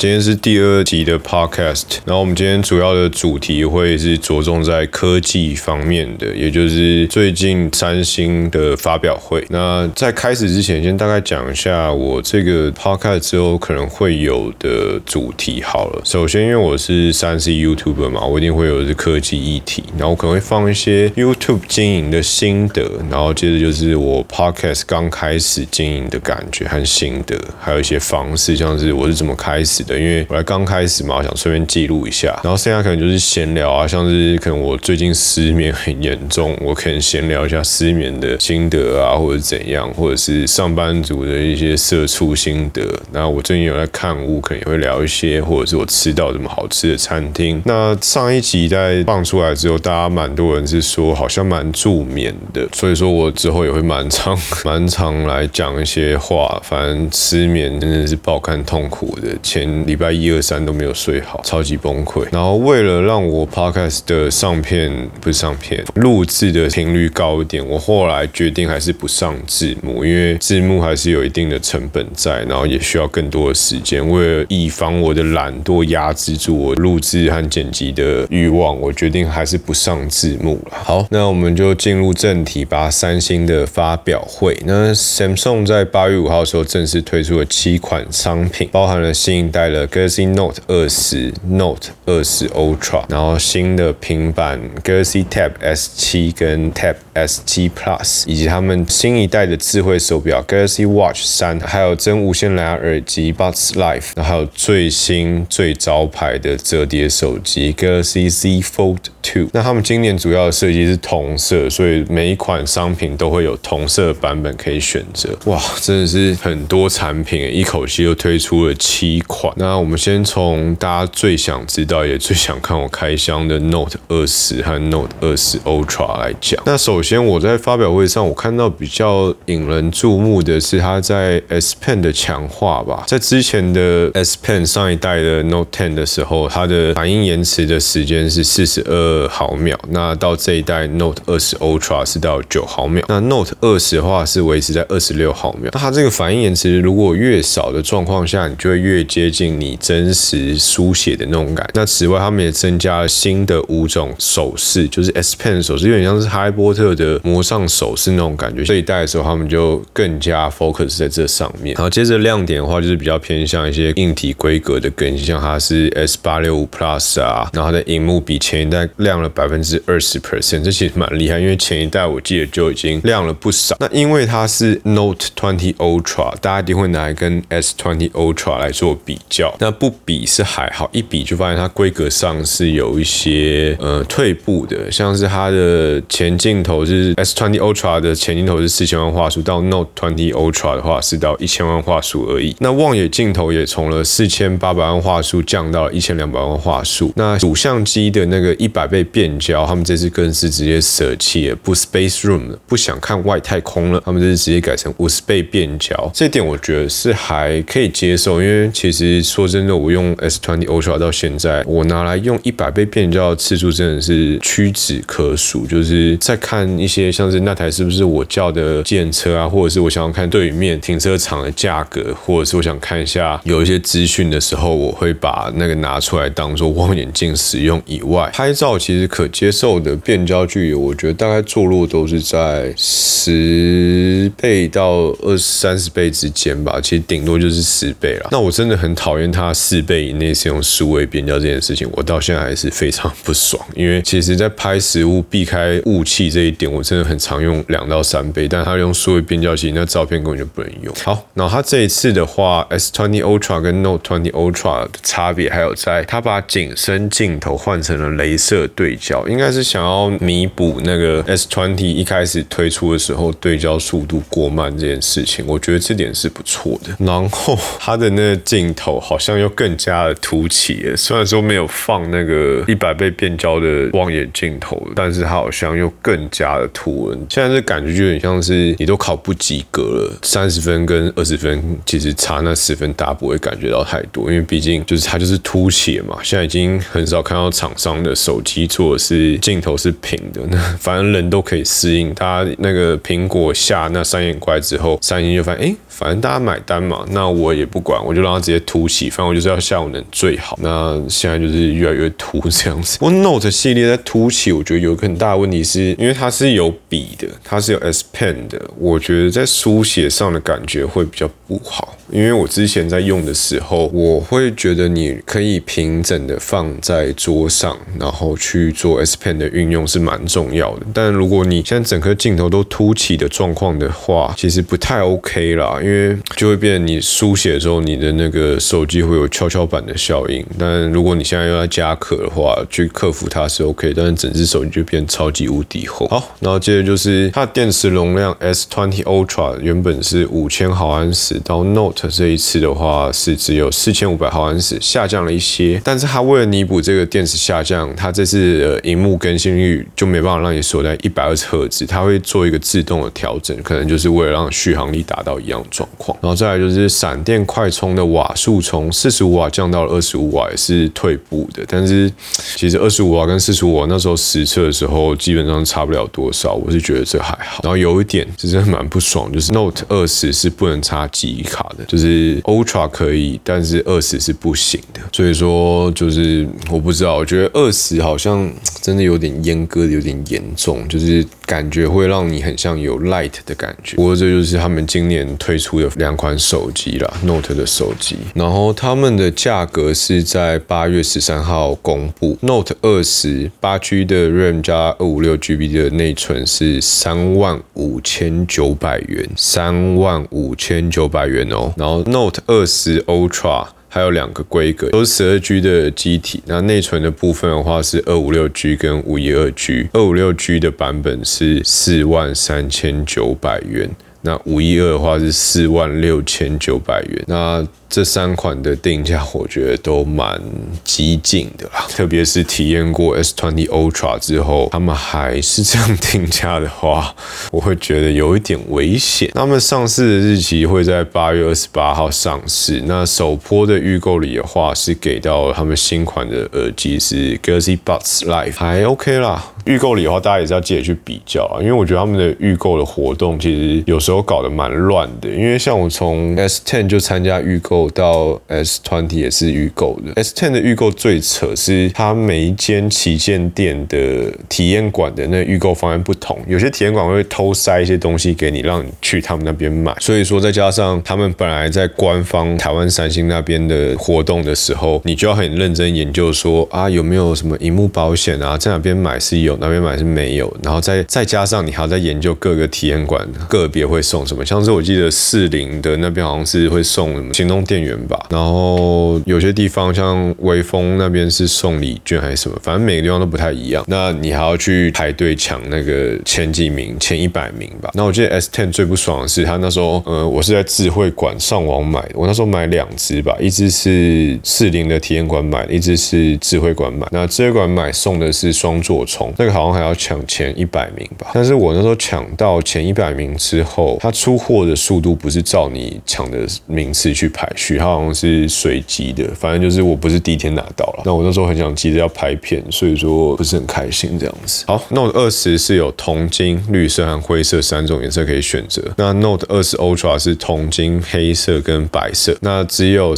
今天是第二集的 podcast，然后我们今天主要的主题会是着重在科技方面的，也就是最近三星的发表会。那在开始之前，先大概讲一下我这个 podcast 之后可能会有的主题好了。首先，因为我是三 C YouTuber 嘛，我一定会有是科技议题，然后可能会放一些 YouTube 经营的心得，然后接着就是我 podcast 刚开始经营的感觉和心得，还有一些方式，像是我是怎么开始因为我来刚开始嘛，想顺便记录一下。然后剩下可能就是闲聊啊，像是可能我最近失眠很严重，我可能闲聊一下失眠的心得啊，或者怎样，或者是上班族的一些社畜心得。那我最近有在看物，可能也会聊一些，或者是我吃到什么好吃的餐厅。那上一集在放出来之后，大家蛮多人是说好像蛮助眠的，所以说我之后也会蛮常 蛮常来讲一些话。反正失眠真的是爆肝痛苦的，前礼拜一二三都没有睡好，超级崩溃。然后为了让我 podcast 的上片不是上片录制的频率高一点，我后来决定还是不上字幕，因为字幕还是有一定的成本在，然后也需要更多的时间。为了以防我的懒惰压制住我录制和剪辑的欲望，我决定还是不上字幕了。好，那我们就进入正题吧。三星的发表会，那 Samsung 在八月五号的时候正式推出了七款商品，包含了新一代的 Galaxy Note 二十、Note 二十 Ultra，然后新的平板 Galaxy Tab S 七跟 Tab S 七 Plus，以及他们新一代的智慧手表 Galaxy Watch 三，还有真无线蓝牙耳机 Buds Life，然后还有最新最招牌的折叠手机 Galaxy Z Fold Two。那他们今年主要的设计是同色，所以每一款商品都会有同色版本可以选择。哇，真的是很多产品，一口气又推出了七款。那我们先从大家最想知道也最想看我开箱的 Note 二十和 Note 二十 Ultra 来讲。那首先我在发表会上，我看到比较引人注目的是它在 S Pen 的强化吧。在之前的 S Pen 上一代的 Note 10的时候，它的反应延迟的时间是四十二毫秒。那到这一代 Note 二十 Ultra 是到九毫秒。那 Note 二十的话是维持在二十六毫秒。那它这个反应延迟如果越少的状况下，你就会越接近你真实书写的那种感。那此外，他们也增加了新的五种手势，就是 S Pen 手势，有点像是哈利波特的魔上手势那种感觉。这一代的时候，他们就更加 focus 在这上面。然后接着亮点的话，就是比较偏向一些硬体规格的更新，像它是 S 八六五 Plus 啊，然后它的荧幕比前一代亮了百分之二十 percent，这其实蛮厉害，因为前一代我记得就已经亮了不少。那因为它是 Note 20 Ultra，大家一定会拿来跟 S 20 Ultra 来做比较。那不比是还好，一比就发现它规格上是有一些呃退步的，像是它的前镜头是 S 20 Ultra 的前镜头是四千万画素，到 Note 20 Ultra 的话是到一千万画素而已。那望远镜头也从了四千八百万画素降到了一千两百万画素。那主相机的那个一百倍变焦，他们这次更是直接舍弃了不 Space Room 了，不想看外太空了，他们这次直接改成五十倍变焦。这点我觉得是还可以接受，因为其实说真的，我用 S 20 Ultra 到现在，我拿来用一百倍变焦的次数真的是屈指可数。就是在看一些像是那台是不是我叫的电车啊，或者是我想要看对面停车场的价格，或者是我想看一下有一些资讯的时候，我会把那个拿出来当做望远镜使用。以外，拍照其实可接受的变焦距离，我觉得大概坐落都是在十倍到二三十倍之间吧。其实顶多就是十倍了。那我真的很讨讨厌它四倍以内是用数位变焦这件事情，我到现在还是非常不爽。因为其实，在拍实物避开雾气这一点，我真的很常用两到三倍，但它用数位变焦，其实那照片根本就不能用。好，然后它这一次的话，S 20 Ultra 跟 Note 20 Ultra 的差别还有在它把景深镜头换成了镭射对焦，应该是想要弥补那个 S 20一开始推出的时候对焦速度过慢这件事情。我觉得这点是不错的。然后它的那个镜头好像又更加的凸起了，虽然说没有放那个一百倍变焦的望远镜头，但是它好像又更加的凸了。现在这感觉就有点像是你都考不及格了，三十分跟二十分其实差那十分，大家不会感觉到太多，因为毕竟就是它就是凸起嘛。现在已经很少看到厂商的手机做的是镜头是平的，那 反正人都可以适应。它那个苹果下那三眼怪之后，三星就发现，哎，反正大家买单嘛，那我也不管，我就让它直接凸起。反正我就是要效能最好。那现在就是越来越凸这样子。我 Note 系列在凸起，我觉得有一个很大的问题是，因为它是有笔的，它是有 S Pen 的，我觉得在书写上的感觉会比较不好。因为我之前在用的时候，我会觉得你可以平整的放在桌上，然后去做 S Pen 的运用是蛮重要的。但如果你现在整颗镜头都凸起的状况的话，其实不太 OK 啦，因为就会变你书写的时候，你的那个手机会有跷跷板的效应。但如果你现在又要加壳的话，去克服它是 OK，但是整只手机就变超级无敌厚。好，然后接着就是它的电池容量 S20 Ultra 原本是五千毫安时，到 Note 这一次的话是只有四千五百毫安时，下降了一些。但是它为了弥补这个电池下降，它这次的荧幕更新率就没办法让你锁在一百二十赫兹，它会做一个自动的调整，可能就是为了让续航力达到一样状况。然后再来就是闪电快充的瓦数从四十五瓦降到了二十五瓦，也是退步的。但是其实二十五瓦跟四十五瓦那时候实测的时候基本上差不了多少，我是觉得这还好。然后有一点真的蛮不爽，就是 Note 二十是不能插记忆卡的，就是 Ultra 可以，但是二十是不行的。所以说就是我不知道，我觉得二十好像真的有点阉割的有点严重，就是感觉会让你很像有 Light 的感觉。不过这就是他们今年推出的两款手机啦 n o t e 的手机。然后他们的价格是在八月十三号公布，Note 二十八 G 的 RAM 加二五六 GB 的内存是三万五千九百元，三万五千九百元哦。然后 Note 二十 Ultra 还有两个规格，都是十二 G 的机体。那内存的部分的话是二五六 G 跟五一二 G，二五六 G 的版本是四万三千九百元，那五一二的话是四万六千九百元。那这三款的定价，我觉得都蛮激进的啦。特别是体验过 S20 Ultra 之后，他们还是这样定价的话，我会觉得有一点危险。他们上市的日期会在八月二十八号上市。那首波的预购礼的话，是给到他们新款的耳机是 Galaxy Buds Live，还 OK 啦。预购礼的话，大家也是要记得去比较啊，因为我觉得他们的预购的活动其实有时候搞得蛮乱的。因为像我从 S10 就参加预购。到 S twenty 也是预购的，S ten 的预购最扯是它每一间旗舰店的体验馆的那预购方案不同，有些体验馆会偷塞一些东西给你，让你去他们那边买。所以说再加上他们本来在官方台湾三星那边的活动的时候，你就要很认真研究说啊有没有什么荧幕保险啊，在哪边买是有，哪边买是没有，然后再再加上你还要再研究各个体验馆个别会送什么，像是我记得四零的那边好像是会送什么行动店员吧，然后有些地方像微风那边是送礼券还是什么，反正每个地方都不太一样。那你还要去排队抢那个前几名、前一百名吧。那我记得 S10 最不爽的是，他那时候呃，我是在智慧馆上网买的，我那时候买两只吧，一只是四零的体验馆买的，一只是智慧馆买。那智慧馆买送的是双座充，那个好像还要抢前一百名吧。但是我那时候抢到前一百名之后，他出货的速度不是照你抢的名次去排取，它好像是随机的，反正就是我不是第一天拿到了。那我那时候很想急着要拍片，所以说不是很开心这样子。好，Note 二十是有铜金、绿色和灰色三种颜色可以选择。那 Note 二十 Ultra 是铜金、黑色跟白色。那只有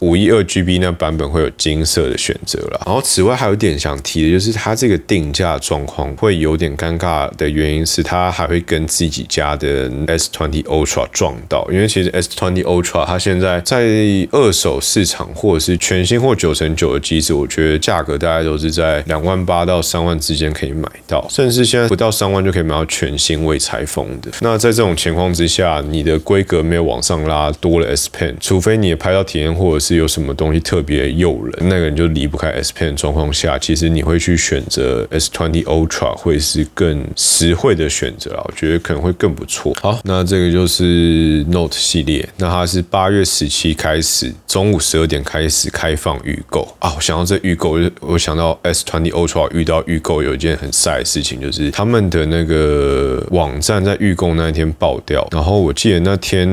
五一二 GB 那版本会有金色的选择了。然后此外还有一点想提的就是它这个定价状况会有点尴尬的原因是它还会跟自己家的 S20 Ultra 撞到，因为其实 S20 Ultra 它现在在在二手市场或者是全新或九成九的机子，我觉得价格大概都是在两万八到三万之间可以买到，甚至现在不到三万就可以买到全新未拆封的。那在这种情况之下，你的规格没有往上拉多了 S Pen，除非你拍到体验或者是有什么东西特别诱人，那个人就离不开 S Pen 状况下，其实你会去选择 S Twenty Ultra 会是更实惠的选择啊，我觉得可能会更不错。好，那这个就是 Note 系列，那它是八月十七一开始。中午十二点开始开放预购啊！我想到这预购，我想到 S Twenty Ultra 遇到预购有一件很晒的事情，就是他们的那个网站在预购那一天爆掉。然后我记得那天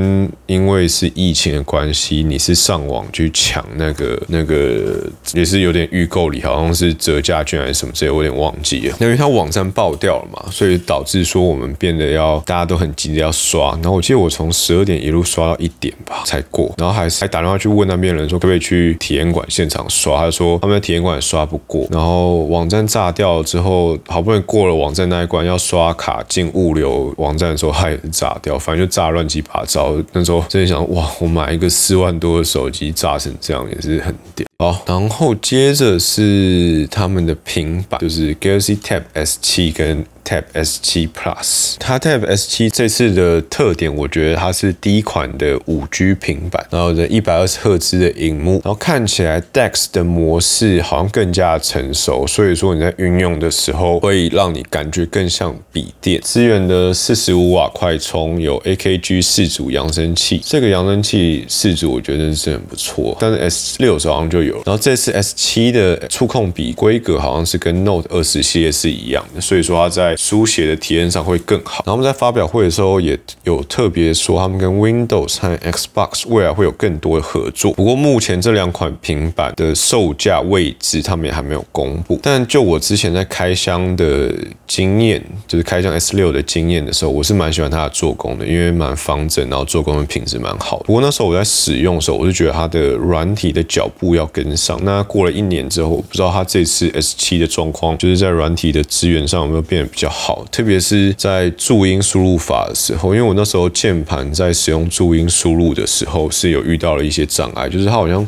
因为是疫情的关系，你是上网去抢那个那个也是有点预购礼，好像是折价券还是什么之类，我有点忘记啊，因为它网站爆掉了嘛，所以导致说我们变得要大家都很急着要刷。然后我记得我从十二点一路刷到一点吧才过，然后还还打电话去问那边人说可不可以去体验馆现场刷，他说他们在体验馆刷不过，然后网站炸掉了之后，好不容易过了网站那一关，要刷卡进物流网站的时候，他也是炸掉，反正就炸乱七八糟。那时候真的想，哇，我买一个四万多的手机炸成这样也是很屌。好，然后接着是他们的平板，就是 Galaxy Tab S7 跟。Tab S7 Plus，它 Tab S7 这次的特点，我觉得它是第一款的五 G 平板，然后的一百二十赫兹的荧幕，然后看起来 DeX 的模式好像更加成熟，所以说你在运用的时候会让你感觉更像笔电。支援的四十五瓦快充，有 AKG 四组扬声器，这个扬声器四组我觉得是很不错，但是 S 六好像就，然后这次 S7 的触控笔规格好像是跟 Note 二十系列是一样的，所以说它在书写的体验上会更好。然后我们在发表会的时候也有特别说，他们跟 Windows 和 Xbox 未来会有更多的合作。不过目前这两款平板的售价位置，他们也还没有公布。但就我之前在开箱的经验，就是开箱 S 六的经验的时候，我是蛮喜欢它的做工的，因为蛮方正，然后做工的品质蛮好。不过那时候我在使用的时候，我就觉得它的软体的脚步要跟上。那过了一年之后，我不知道它这次 S 七的状况，就是在软体的资源上有没有变得比较。好，特别是在注音输入法的时候，因为我那时候键盘在使用注音输入的时候是有遇到了一些障碍，就是它好像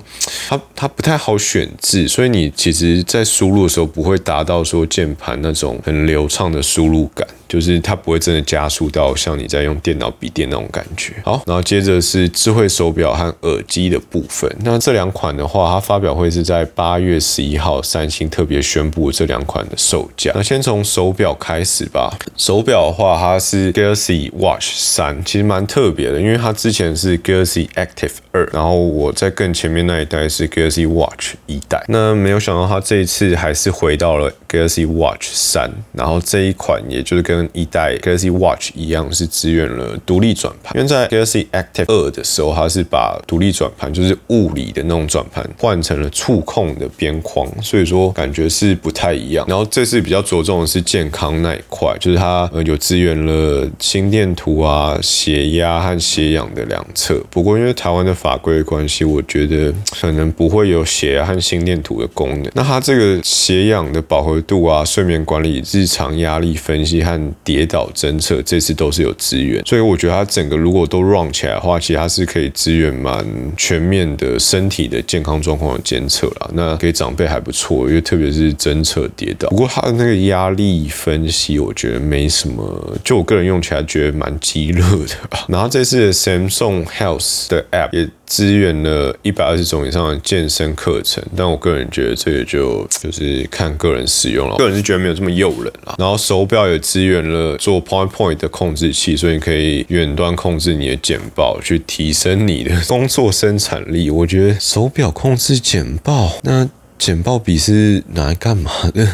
它它不太好选字，所以你其实在输入的时候不会达到说键盘那种很流畅的输入感。就是它不会真的加速到像你在用电脑笔电那种感觉。好，然后接着是智慧手表和耳机的部分。那这两款的话，它发表会是在八月十一号，三星特别宣布这两款的售价。那先从手表开始吧。手表的话，它是 Galaxy Watch 三，其实蛮特别的，因为它之前是 Galaxy Active 二，然后我在更前面那一代是 Galaxy Watch 一代。那没有想到它这一次还是回到了 Galaxy Watch 三，然后这一款也就是跟跟一代 Galaxy Watch 一样是支援了独立转盘，因为在 Galaxy Active 二的时候，它是把独立转盘，就是物理的那种转盘，换成了触控的边框，所以说感觉是不太一样。然后这次比较着重的是健康那一块，就是它呃有支援了心电图啊、血压和血氧的两侧。不过因为台湾的法规关系，我觉得可能不会有血压和心电图的功能。那它这个血氧的饱和度啊、睡眠管理、日常压力分析和跌倒侦测这次都是有资源，所以我觉得它整个如果都 run 起来的话，其实它是可以支援蛮全面的身体的健康状况的监测啦。那给长辈还不错，因为特别是侦测跌倒。不过它的那个压力分析，我觉得没什么，就我个人用起来觉得蛮激热的。然后这次的 Samsung Health 的 App 也。支援了一百二十种以上的健身课程，但我个人觉得这个就就是看个人使用了。个人是觉得没有这么诱人啦。然后手表也支援了做 PowerPoint 的控制器，所以你可以远端控制你的简报，去提升你的工作生产力。我觉得手表控制简报，那简报笔是拿来干嘛的？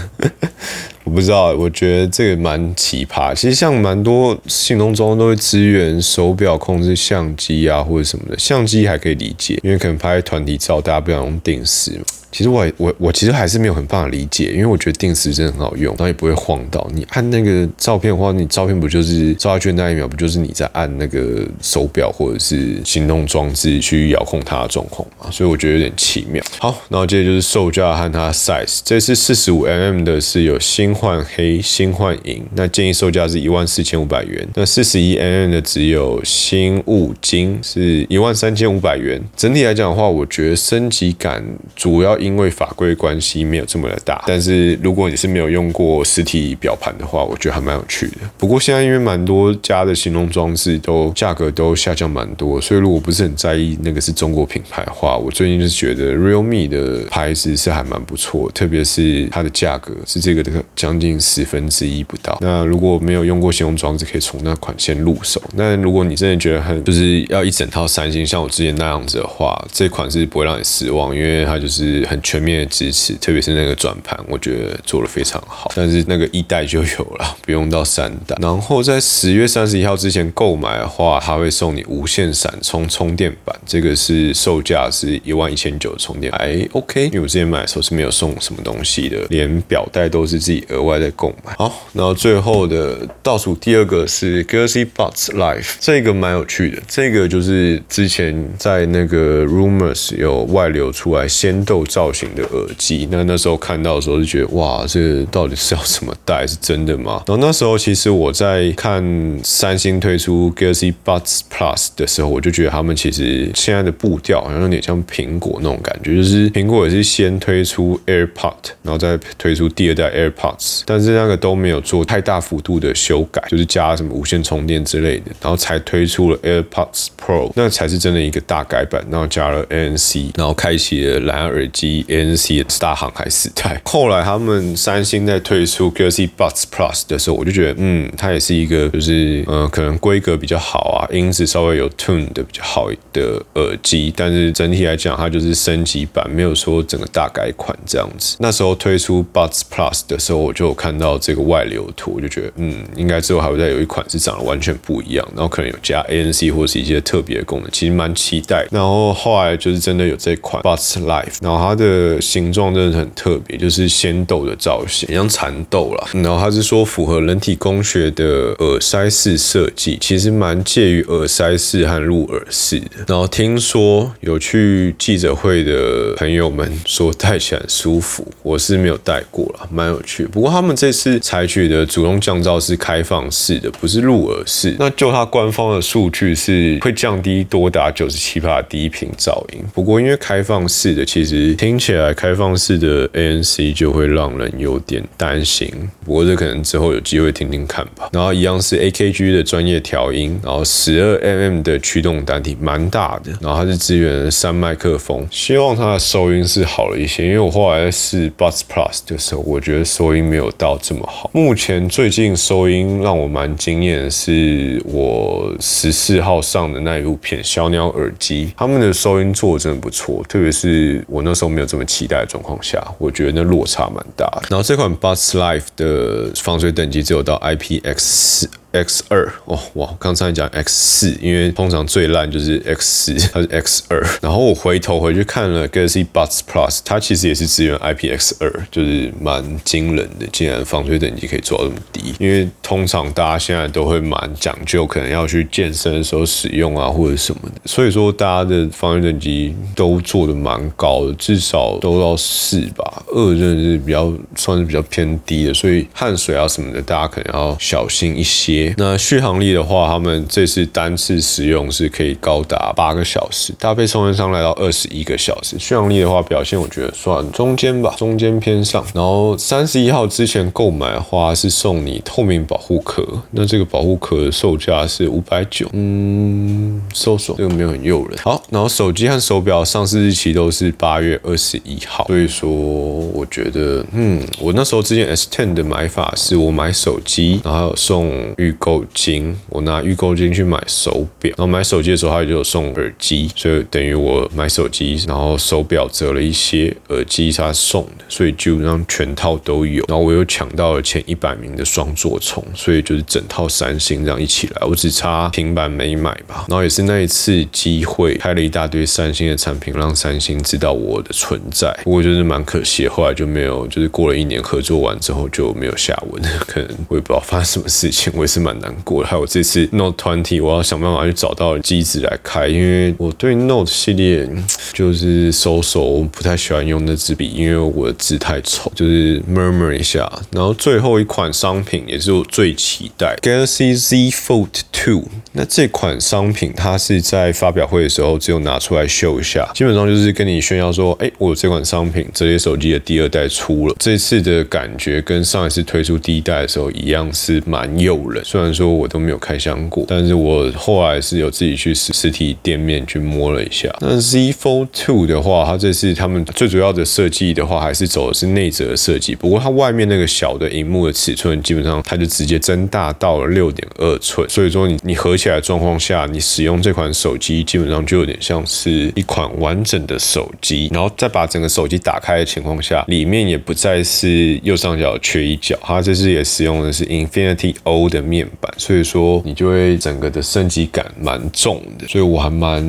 我不知道，我觉得这个蛮奇葩。其实像蛮多行动中都会支援手表控制相机啊，或者什么的。相机还可以理解，因为可能拍团体照，大家不想用定时。其实我我我其实还是没有很办法理解，因为我觉得定时真的很好用，然后也不会晃到。你按那个照片的话，你照片不就是照下去那一秒，不就是你在按那个手表或者是行动装置去遥控它的状况嘛？所以我觉得有点奇妙。好，然后接着就是售价和它 size，这是四十五 mm 的，是有新换黑、新换银，那建议售价是一万四千五百元。那四十一 mm 的只有新物金，是一万三千五百元。整体来讲的话，我觉得升级感主要。因为法规关系没有这么的大，但是如果你是没有用过实体表盘的话，我觉得还蛮有趣的。不过现在因为蛮多家的行动装置都价格都下降蛮多，所以如果不是很在意那个是中国品牌的话，我最近就是觉得 Realme 的牌子是还蛮不错，特别是它的价格是这个的将近十分之一不到。那如果没有用过行动装置，可以从那款先入手。那如果你真的觉得很就是要一整套三星像我之前那样子的话，这款是不会让你失望，因为它就是很。全面的支持，特别是那个转盘，我觉得做的非常好。但是那个一代就有了，不用到三代。然后在十月三十一号之前购买的话，它会送你无线闪充充电板，这个是售价是一万一千九充电，还 OK。因为我之前买的时候是没有送什么东西的，连表带都是自己额外在购买。好，然后最后的倒数第二个是 Galaxy Buds Live，这个蛮有趣的，这个就是之前在那个 Rumors 有外流出来仙豆造型的耳机，那那时候看到的时候就觉得哇，这个到底是要怎么戴？是真的吗？然后那时候其实我在看三星推出 Galaxy Buds Plus 的时候，我就觉得他们其实现在的步调好像有点像苹果那种感觉，就是苹果也是先推出 AirPod，然后再推出第二代 AirPods，但是那个都没有做太大幅度的修改，就是加什么无线充电之类的，然后才推出了 AirPods Pro，那才是真的一个大改版，然后加了 ANC，然后开启了蓝牙耳机 ANC 的大航海时代。后来他们三星在推出 Galaxy Buds Plus 的时候，我就觉得，嗯，它也是一个就是呃可能规格比较好啊，音质稍微有 tune 的比较好的耳机，但是整体来讲，它就是升级版，没有说整个大改款这样子。那时候推出 Buds Plus 的时候，我就有看到这个外流图，我就觉得，嗯，应该之后还会再有一款是长得完全不一样，然后可能有加 ANC 或是一些特别的功能，其实蛮期待。然后后来就是真的有这款 Buds Life，然后它的形状真的很特别，就是仙豆的造型，像蚕豆啦。然后它是说符合人体工学的耳塞式设计，其实蛮介于耳塞式和入耳式的。然后听说有去记者会的朋友们说戴起来很舒服，我是没有戴过啦，蛮有趣。不过他们这次采取的主动降噪是开放式的，不是入耳式。那就它官方的数据是会降低多达九十七帕低频噪音。不过因为开放式的，其实听起来开放式的 ANC 就会让人有点担心。不过这可能之后有机会听听看吧。然后一样是 AKG 的专业调音，然后十二 mm 的驱动单体，蛮大的。然后它是支援三麦克风，希望它的收音是好了一些。因为我后来试 Buds Plus 的时候，我觉得收音没有到这么好。目前最近收音让我蛮惊艳的是我十四号上的那一部片小鸟耳机，他们的收音做的真的不错，特别是我那时候没有这么期待的状况下，我觉得那落差蛮大的。然后这款 Bus Life 的防水等级只有到 IPX X 二哦哇，刚才讲 X 四，因为通常最烂就是 X 四，它是 X 二。然后我回头回去看了 Galaxy Buds Plus，它其实也是支援 IPX 二，就是蛮惊人的，竟然防水等级可以做到这么低。因为通常大家现在都会蛮讲究，可能要去健身的时候使用啊，或者什么的。所以说大家的防水等级都做的蛮高的，至少都要四吧。二真的是比较算是比较偏低的，所以汗水啊什么的，大家可能要小心一些。那续航力的话，他们这次单次使用是可以高达八个小时，搭配充电上来到二十一个小时。续航力的话，表现我觉得算中间吧，中间偏上。然后三十一号之前购买的话是送你透明保护壳，那这个保护壳的售价是五百九，嗯，搜索这个没有很诱人。好，然后手机和手表上市日期都是八月二十一号，所以说我觉得，嗯，我那时候之前 S Ten 的买法是我买手机，然后送预购金，我拿预购金去买手表，然后买手机的时候他就有送耳机，所以等于我买手机，然后手表折了一些，耳机他送的，所以基本上全套都有。然后我又抢到了前一百名的双座充，所以就是整套三星这样一起来，我只差平板没买吧。然后也是那一次机会，开了一大堆三星的产品，让三星知道我的存在。不过就是蛮可惜，后来就没有，就是过了一年合作完之后就没有下文，可能我也不知道发生什么事情，为什么是蛮难过的。还有这次 Note 20，我要想办法去找到机子来开，因为我对 Note 系列就是收手，不太喜欢用那支笔，因为我的字太丑，就是 murmur 一下。然后最后一款商品也是我最期待 Galaxy Z Fold 2。那这款商品它是在发表会的时候只有拿出来秀一下，基本上就是跟你炫耀说，哎，我有这款商品，折叠手机的第二代出了。这次的感觉跟上一次推出第一代的时候一样，是蛮诱人，虽然说我都没有开箱过，但是我后来是有自己去实实体店面去摸了一下。那 Z Fold Two 的话，它这次他们最主要的设计的话，还是走的是内折设计。不过它外面那个小的荧幕的尺寸，基本上它就直接增大到了六点二寸。所以说你你合起来状况下，你使用这款手机，基本上就有点像是一款完整的手机。然后再把整个手机打开的情况下，里面也不再是右上角缺一角，它这次也使用的是 Infinity O 的面面板，所以说你就会整个的升级感蛮重的。所以我还蛮。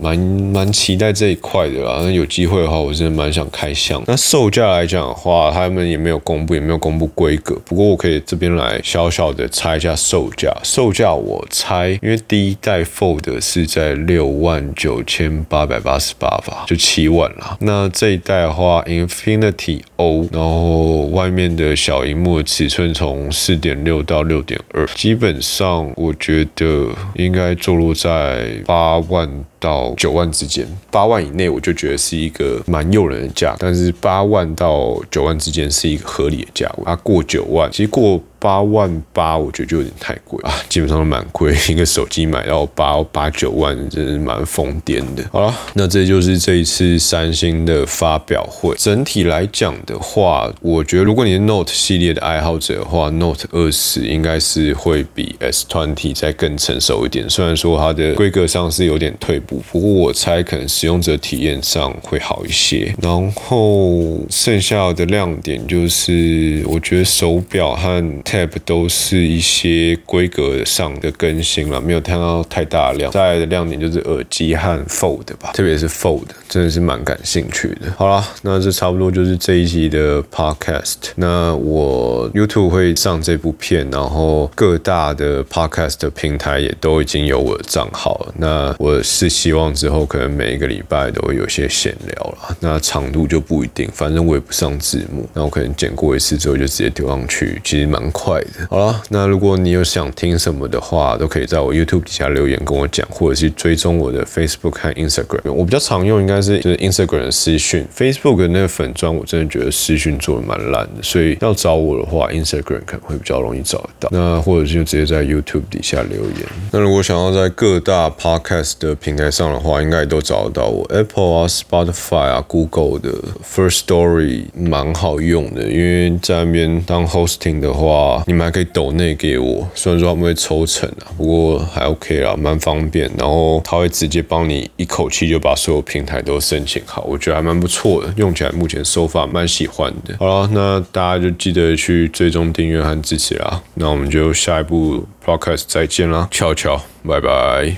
蛮蛮期待这一块的啦，那有机会的话，我真的蛮想开箱。那售价来讲的话，他们也没有公布，也没有公布规格。不过我可以这边来小小的猜一下售价。售价我猜，因为第一代 Fold 是在六万九千八百八十八吧，就七万啦。那这一代的话，Infinity O，然后外面的小荧幕尺寸从四点六到六点二，基本上我觉得应该坐落在八万。到九万之间，八万以内我就觉得是一个蛮诱人的价，但是八万到九万之间是一个合理的价位，啊过九万，其实过。八万八，我觉得就有点太贵啊，基本上都蛮贵。一个手机买到八八九万，真是蛮疯癫的。好了，那这就是这一次三星的发表会。整体来讲的话，我觉得如果你是 Note 系列的爱好者的话，Note 二十应该是会比 S Twenty 再更成熟一点。虽然说它的规格上是有点退步，不过我猜可能使用者体验上会好一些。然后剩下的亮点就是，我觉得手表和 Tab 都是一些规格上的更新了，没有看到太大量。再来的亮点就是耳机和 Fold 吧，特别是 Fold，真的是蛮感兴趣的。好了，那这差不多就是这一集的 Podcast。那我 YouTube 会上这部片，然后各大的 Podcast 平台也都已经有我的账号了。那我是希望之后可能每一个礼拜都会有些闲聊了，那长度就不一定，反正我也不上字幕，那我可能剪过一次之后就直接丢上去，其实蛮快。快的，好了，那如果你有想听什么的话，都可以在我 YouTube 底下留言跟我讲，或者是追踪我的 Facebook 和 Instagram。我比较常用应该是就是 Instagram 的私讯，Facebook 的那个粉砖我真的觉得私讯做的蛮烂的，所以要找我的话，Instagram 可能会比较容易找得到。那或者就直接在 YouTube 底下留言。那如果想要在各大 Podcast 的平台上的话，应该都找得到我 Apple 啊、Spotify 啊、Google 的 First Story 蛮好用的，因为在那边当 Hosting 的话。你们还可以抖内给我，虽然说他们会抽成啊，不过还 OK 啦，蛮方便。然后他会直接帮你一口气就把所有平台都申请好，我觉得还蛮不错的，用起来目前手法蛮喜欢的。好了，那大家就记得去追踪订阅和支持啦。那我们就下一步 Podcast 再见啦，悄悄，拜拜。